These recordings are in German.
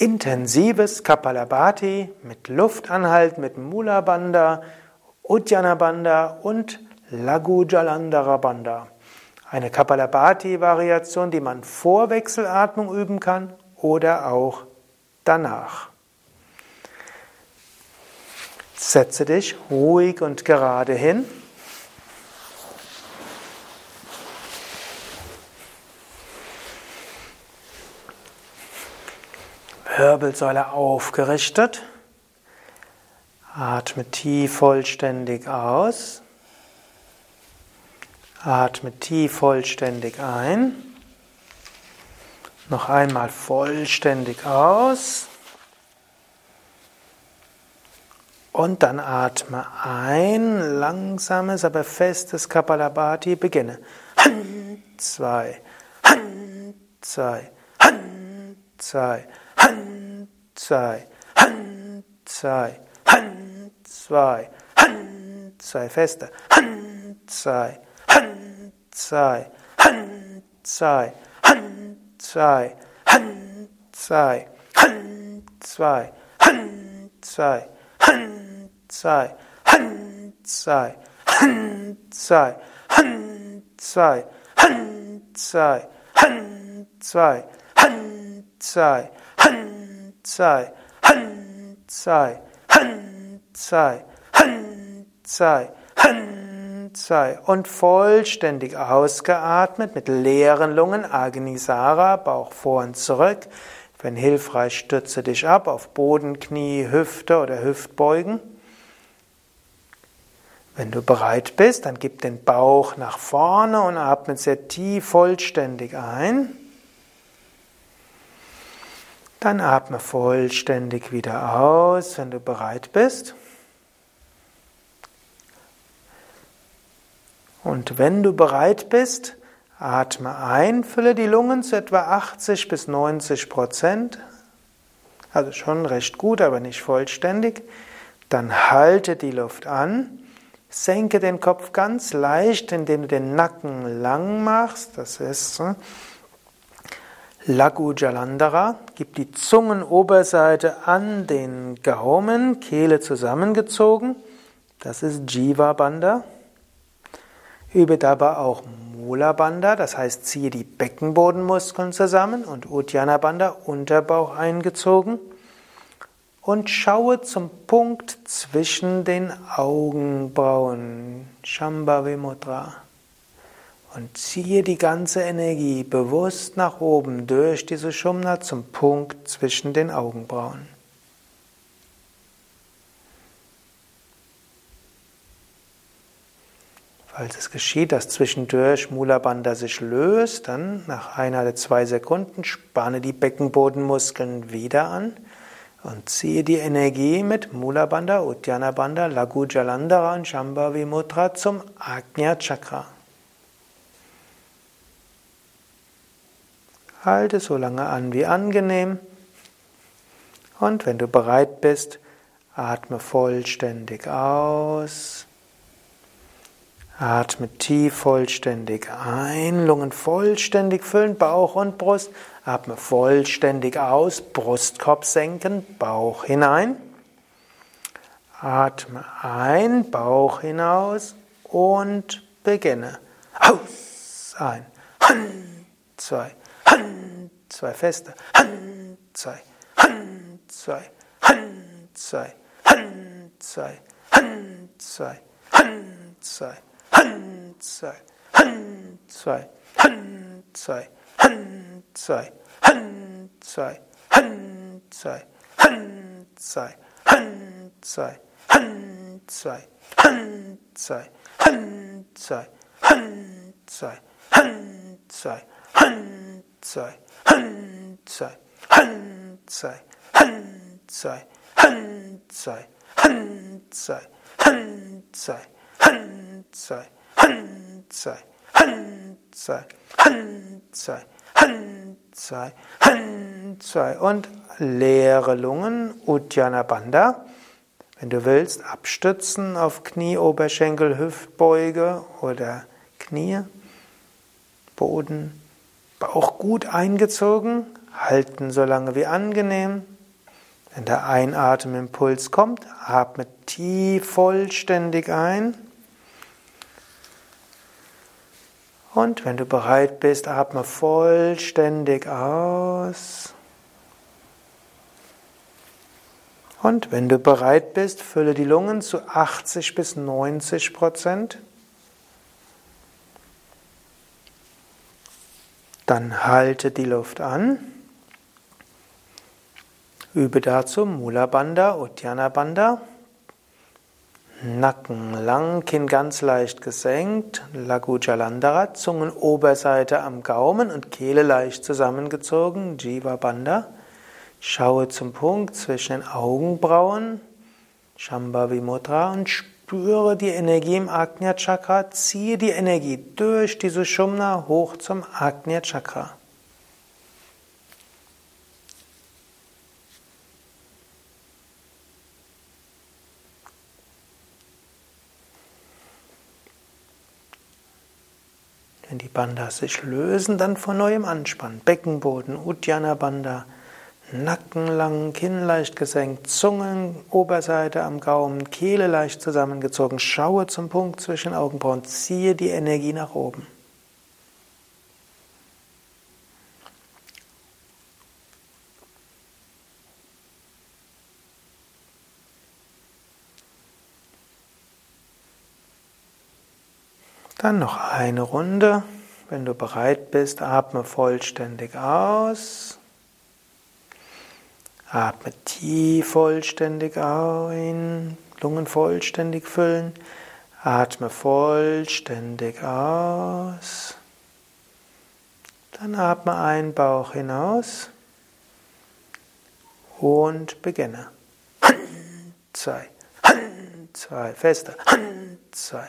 Intensives Kapalabhati mit Luftanhalt, mit Mula Bandha, Uddiyana Bandha und Lagu Jalandhara Bandha. Eine Kapalabhati-Variation, die man vor Wechselatmung üben kann oder auch danach. Setze dich ruhig und gerade hin. Wirbelsäule aufgerichtet. Atme tief vollständig aus. Atme tief vollständig ein. Noch einmal vollständig aus. Und dann atme ein, langsames, aber festes Kapalabhati. Beginne. Han, zwei, Han, zwei, Han, zwei, Han, zwei, Han, zwei, Han, zwei, Han, zwei, feste. Han, zwei, Han, zwei, Han, zwei, Han, zwei, Han, zwei, Han, zwei, Han, zwei, Han, zwei, Han, zwei, Han, zwei, Han, zwei, Han, zwei, Han, zwei, Han, zwei, Zwei, Han, zwei, Han, zwei, Han, zwei, Han, zwei und vollständig ausgeatmet mit leeren Lungen, Agnisara, Bauch vor und zurück. Wenn hilfreich, stütze dich ab auf Boden, Knie, Hüfte oder Hüftbeugen. Wenn du bereit bist, dann gib den Bauch nach vorne und atme sehr tief vollständig ein. Dann atme vollständig wieder aus, wenn du bereit bist. Und wenn du bereit bist, atme ein, fülle die Lungen zu etwa 80 bis 90 Prozent. Also schon recht gut, aber nicht vollständig. Dann halte die Luft an. Senke den Kopf ganz leicht, indem du den Nacken lang machst. Das ist Lagu Jalandhara. Gib die Zungenoberseite an den Gaumen, Kehle zusammengezogen. Das ist Jiva Bandha. Übe dabei auch Mula Bandha, das heißt ziehe die Beckenbodenmuskeln zusammen und Uddiyana Bandha, Unterbauch eingezogen. Und schaue zum Punkt zwischen den Augenbrauen, Shambhavi Mudra. Und ziehe die ganze Energie bewusst nach oben durch diese Shumna zum Punkt zwischen den Augenbrauen. Falls es geschieht, dass zwischendurch Mula Bandha sich löst, dann nach einer oder zwei Sekunden spanne die Beckenbodenmuskeln wieder an und ziehe die Energie mit Mula Bandha, Uddiyana Bandha, Lagu Jalandhara und Shambhavi Mudra zum Agnya Chakra. Halte so lange an wie angenehm. Und wenn du bereit bist, atme vollständig aus. Atme tief vollständig ein, Lungen vollständig füllen, Bauch und Brust. Atme vollständig aus, Brustkorb senken, Bauch hinein. Atme ein, Bauch hinaus und beginne. Aus, ein, Han, zwei, Han, zwei feste, Han, zwei, Han, zwei, Han, zwei, Han, zwei, Han, zwei, Han, zwei. Han, zwei, Han, zwei, Han, zwei, Han, zwei, Han, zwei, Han, zwei, Han, zwei, Han, zwei, Han, zwei, Han, zwei, Han, zwei, Han, zwei, Han, zwei, Han, zwei, Zwei, Han, zwei, Han, zwei, Han, zwei, Han, zwei, Han, zwei, Han, zwei, Han, zwei, Han, zwei, Han, zwei, Han, zwei, Han, zwei und leere Lungen, Uddiyana Bandha. Wenn du willst, abstützen auf Knie, Oberschenkel, Hüftbeuge oder Knie, Boden, Bauch gut eingezogen, halten so lange wie angenehm. Wenn der Einatemimpuls kommt, atme tief vollständig ein. Und wenn du bereit bist, atme vollständig aus. Und wenn du bereit bist, fülle die Lungen zu 80 bis 90 Prozent. Dann halte die Luft an. Übe dazu Mula Bandha, Uddiyana Bandha. Nacken lang, Kinn ganz leicht gesenkt, Lagu Jalandhara, Zungenoberseite am Gaumen und Kehle leicht zusammengezogen, Jiva Bandha. Schaue zum Punkt zwischen den Augenbrauen, Shambhavi Mudra und spüre die Energie im Agnya Chakra, ziehe die Energie durch diese Shumna hoch zum Agnya Chakra. Wenn die Bandhas sich lösen, dann von neuem anspannen. Beckenboden, Uddiyana Bandha, Nacken lang, Kinn leicht gesenkt, Zungen, Oberseite am Gaumen, Kehle leicht zusammengezogen. Schaue zum Punkt zwischen Augenbrauen, ziehe die Energie nach oben. Dann noch eine Runde. Wenn du bereit bist, atme vollständig aus. Atme tief vollständig ein, Lungen vollständig füllen. Atme vollständig aus. Dann atme ein, Bauch hinaus. Und beginne. Hand, zwei, Hand, zwei, fester. Hand, zwei,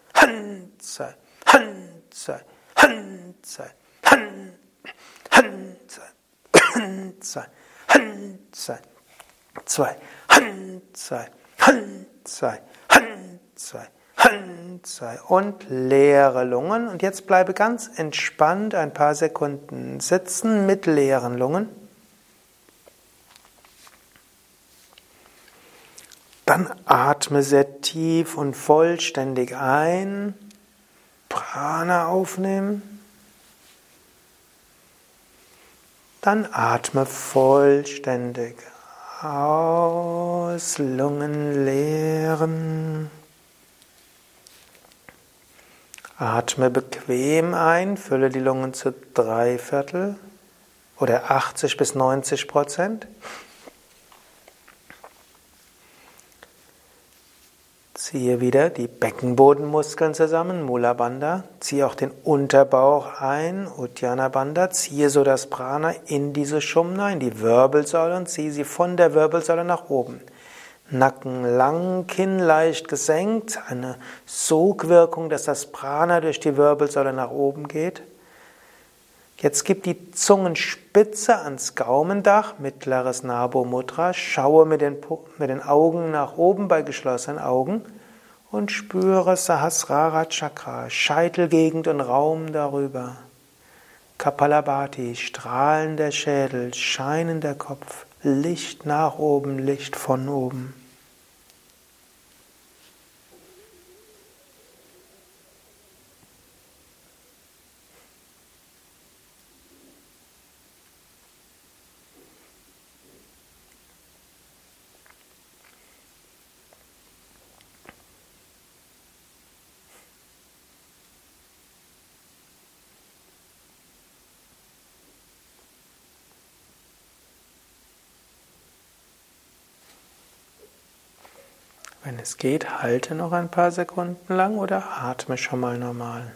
Han sei, Han sei, Han sei, Han, Han sei, Han sei, Han sei, zwei, Han sei, Han sei, Han sei. Hand sei und leere Lungen. Und jetzt bleibe ganz entspannt ein paar Sekunden sitzen mit leeren Lungen. Dann atme sehr tief und vollständig ein. Prana aufnehmen. Dann atme vollständig aus, Lungen leeren. Atme bequem ein, fülle die Lungen zu drei Viertel oder 80 bis 90 Prozent. Ziehe wieder die Beckenbodenmuskeln zusammen, Mula Bandha. Ziehe auch den Unterbauch ein, Uddiyana Bandha. Ziehe so das Prana in diese Shumna, in die Wirbelsäule und ziehe sie von der Wirbelsäule nach oben. Nacken lang, Kinn leicht gesenkt, eine Sogwirkung, dass das Prana durch die Wirbelsäule nach oben geht. Jetzt gib die Zungenspitze ans Gaumendach, mittleres Nabo Mudra, schaue mit den, mit den Augen nach oben bei geschlossenen Augen und spüre Sahasrara Chakra, Scheitelgegend und Raum darüber. Kapalabhati, strahlender Schädel, scheinender Kopf, Licht nach oben, Licht von oben. Wenn es geht, halte noch ein paar Sekunden lang oder atme schon mal normal.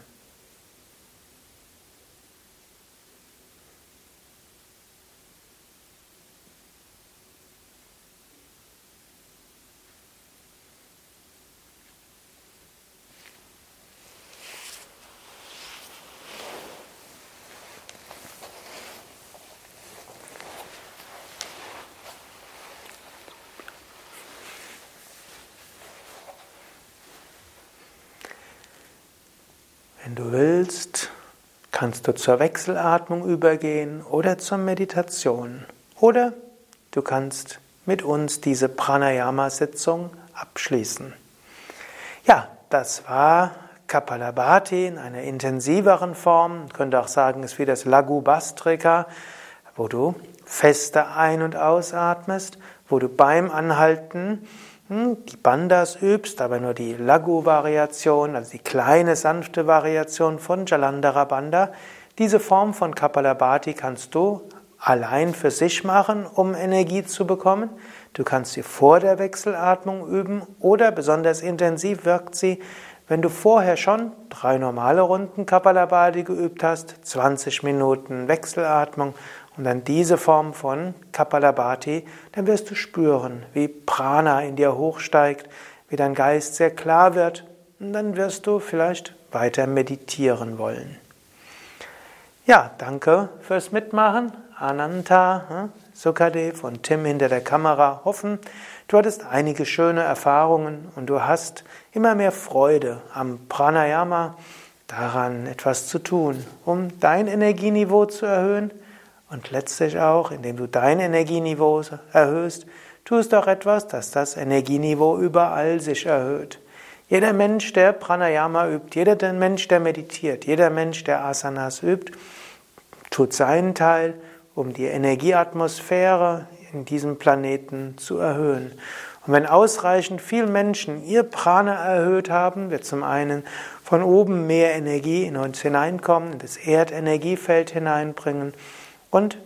Wenn du willst, kannst du zur Wechselatmung übergehen oder zur Meditation. Oder du kannst mit uns diese Pranayama-Sitzung abschließen. Ja, das war Kapalabhati in einer intensiveren Form. Man könnte auch sagen, es ist wie das Lagu Bastrika, wo du feste ein- und ausatmest, wo du beim Anhalten die Bandas übst, aber nur die Lagu-Variation, also die kleine, sanfte Variation von Jalandhara Banda. Diese Form von Kapalabhati kannst du allein für sich machen, um Energie zu bekommen. Du kannst sie vor der Wechselatmung üben oder besonders intensiv wirkt sie, wenn du vorher schon drei normale Runden Kapalabhati geübt hast, 20 Minuten Wechselatmung und dann diese Form von Kapalabhati, dann wirst du spüren, wie Prana in dir hochsteigt, wie dein Geist sehr klar wird und dann wirst du vielleicht weiter meditieren wollen. Ja, danke fürs Mitmachen. Ananta, hm, Sukadev und Tim hinter der Kamera hoffen, du hattest einige schöne Erfahrungen und du hast immer mehr Freude am Pranayama, daran etwas zu tun, um dein Energieniveau zu erhöhen und letztlich auch, indem du dein Energieniveau erhöhst, tust auch etwas, dass das Energieniveau überall sich erhöht. Jeder Mensch, der Pranayama übt, jeder Mensch, der meditiert, jeder Mensch, der Asanas übt, tut seinen Teil, um die Energieatmosphäre in diesem Planeten zu erhöhen. Und wenn ausreichend viele Menschen ihr Prana erhöht haben, wird zum einen von oben mehr Energie in uns hineinkommen, in das Erdenergiefeld hineinbringen und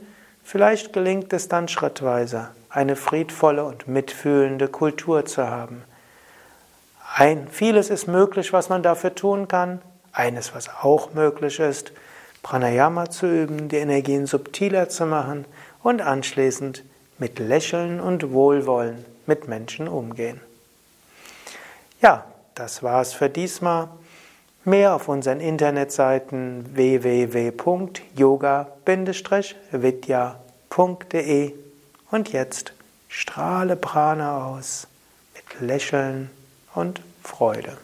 vielleicht gelingt es dann schrittweise, eine friedvolle und mitfühlende Kultur zu haben. Ein, vieles ist möglich, was man dafür tun kann. Eines, was auch möglich ist, Pranayama zu üben, die Energien subtiler zu machen und anschließend mit Lächeln und Wohlwollen mit Menschen umgehen. Ja, das war's für diesmal. Mehr auf unseren Internetseiten www.yoga-vidya.de und jetzt strahle Prana aus mit Lächeln und Freude.